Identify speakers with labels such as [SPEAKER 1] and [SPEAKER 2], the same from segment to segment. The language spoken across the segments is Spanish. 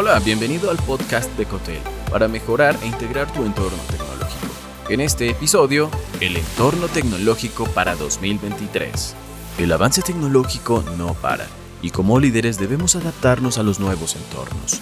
[SPEAKER 1] Hola, bienvenido al podcast de Cotel para mejorar e integrar tu entorno tecnológico. En este episodio, el entorno tecnológico para 2023. El avance tecnológico no para y como líderes debemos adaptarnos a los nuevos entornos.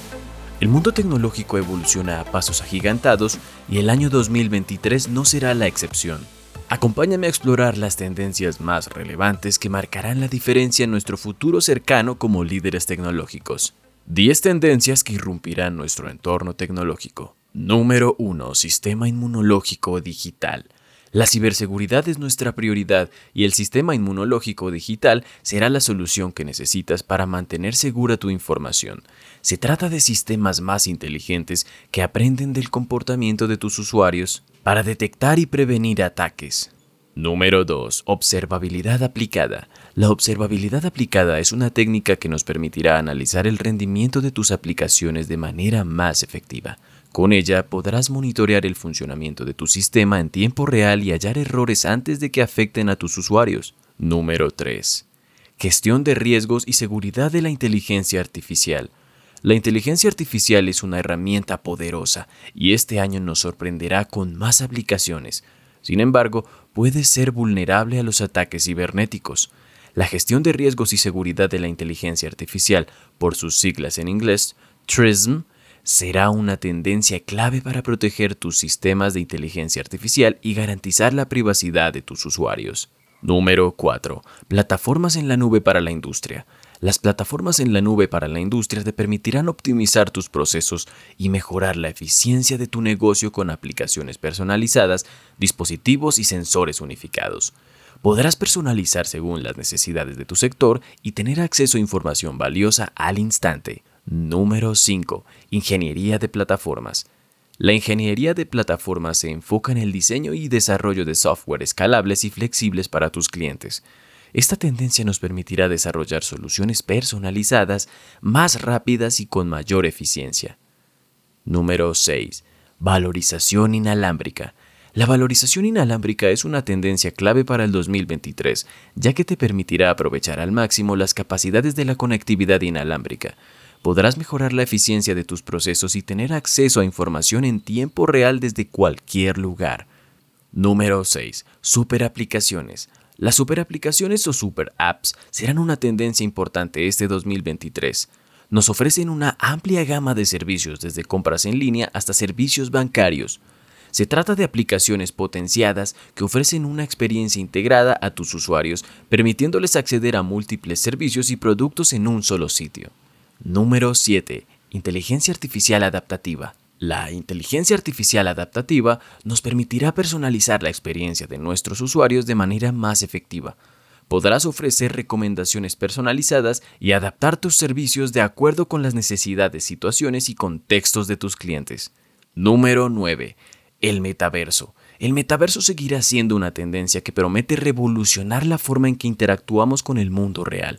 [SPEAKER 1] El mundo tecnológico evoluciona a pasos agigantados y el año 2023 no será la excepción. Acompáñame a explorar las tendencias más relevantes que marcarán la diferencia en nuestro futuro cercano como líderes tecnológicos. 10 tendencias que irrumpirán nuestro entorno tecnológico. Número 1. Sistema inmunológico digital. La ciberseguridad es nuestra prioridad y el sistema inmunológico digital será la solución que necesitas para mantener segura tu información. Se trata de sistemas más inteligentes que aprenden del comportamiento de tus usuarios para detectar y prevenir ataques. Número 2. Observabilidad aplicada. La observabilidad aplicada es una técnica que nos permitirá analizar el rendimiento de tus aplicaciones de manera más efectiva. Con ella podrás monitorear el funcionamiento de tu sistema en tiempo real y hallar errores antes de que afecten a tus usuarios. Número 3. Gestión de riesgos y seguridad de la inteligencia artificial. La inteligencia artificial es una herramienta poderosa y este año nos sorprenderá con más aplicaciones. Sin embargo, puede ser vulnerable a los ataques cibernéticos. La gestión de riesgos y seguridad de la inteligencia artificial, por sus siglas en inglés, TRISM, será una tendencia clave para proteger tus sistemas de inteligencia artificial y garantizar la privacidad de tus usuarios. Número 4. Plataformas en la nube para la industria. Las plataformas en la nube para la industria te permitirán optimizar tus procesos y mejorar la eficiencia de tu negocio con aplicaciones personalizadas, dispositivos y sensores unificados. Podrás personalizar según las necesidades de tu sector y tener acceso a información valiosa al instante. Número 5. Ingeniería de plataformas. La ingeniería de plataformas se enfoca en el diseño y desarrollo de software escalables y flexibles para tus clientes. Esta tendencia nos permitirá desarrollar soluciones personalizadas, más rápidas y con mayor eficiencia. Número 6. Valorización inalámbrica. La valorización inalámbrica es una tendencia clave para el 2023, ya que te permitirá aprovechar al máximo las capacidades de la conectividad inalámbrica. Podrás mejorar la eficiencia de tus procesos y tener acceso a información en tiempo real desde cualquier lugar. Número 6. Superaplicaciones. Las superaplicaciones o super apps serán una tendencia importante este 2023. Nos ofrecen una amplia gama de servicios desde compras en línea hasta servicios bancarios. Se trata de aplicaciones potenciadas que ofrecen una experiencia integrada a tus usuarios, permitiéndoles acceder a múltiples servicios y productos en un solo sitio. Número 7. Inteligencia artificial adaptativa. La inteligencia artificial adaptativa nos permitirá personalizar la experiencia de nuestros usuarios de manera más efectiva. Podrás ofrecer recomendaciones personalizadas y adaptar tus servicios de acuerdo con las necesidades, situaciones y contextos de tus clientes. Número 9. El metaverso. El metaverso seguirá siendo una tendencia que promete revolucionar la forma en que interactuamos con el mundo real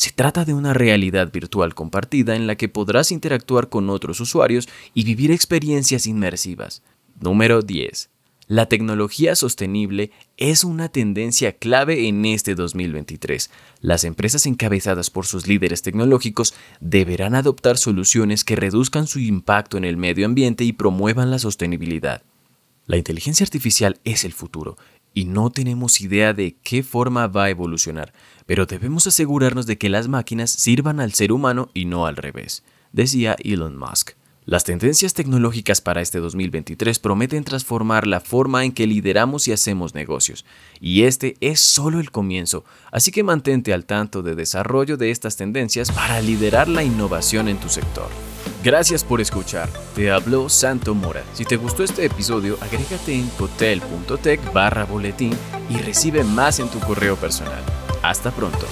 [SPEAKER 1] se trata de una realidad virtual compartida en la que podrás interactuar con otros usuarios y vivir experiencias inmersivas. Número 10. La tecnología sostenible es una tendencia clave en este 2023. Las empresas encabezadas por sus líderes tecnológicos deberán adoptar soluciones que reduzcan su impacto en el medio ambiente y promuevan la sostenibilidad. La inteligencia artificial es el futuro y no tenemos idea de qué forma va a evolucionar, pero debemos asegurarnos de que las máquinas sirvan al ser humano y no al revés, decía Elon Musk. Las tendencias tecnológicas para este 2023 prometen transformar la forma en que lideramos y hacemos negocios, y este es solo el comienzo, así que mantente al tanto de desarrollo de estas tendencias para liderar la innovación en tu sector. Gracias por escuchar. Te habló Santo Mora. Si te gustó este episodio, agrégate en cotel.tech barra boletín y recibe más en tu correo personal. Hasta pronto.